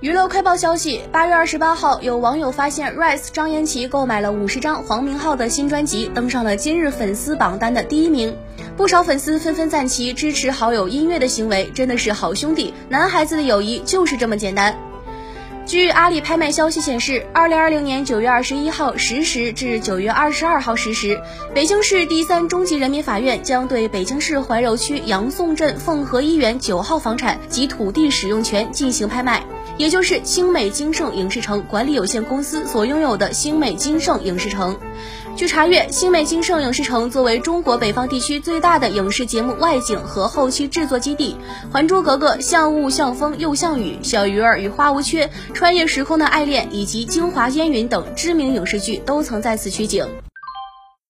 娱乐快报消息：八月二十八号，有网友发现 Rise 张颜齐购买了五十张黄明昊的新专辑，登上了今日粉丝榜单的第一名。不少粉丝纷纷赞其支持好友音乐的行为，真的是好兄弟。男孩子的友谊就是这么简单。据阿里拍卖消息显示，二零二零年九月二十一号十时至九月二十二号十时，北京市第三中级人民法院将对北京市怀柔区杨宋镇凤和一园九号房产及土地使用权进行拍卖。也就是星美金盛影视城管理有限公司所拥有的星美金盛影视城。据查阅，星美金盛影视城作为中国北方地区最大的影视节目外景和后期制作基地，《还珠格格》《像雾像风又像雨》《小鱼儿与花无缺》《穿越时空的爱恋》以及《京华烟云》等知名影视剧都曾在此取景。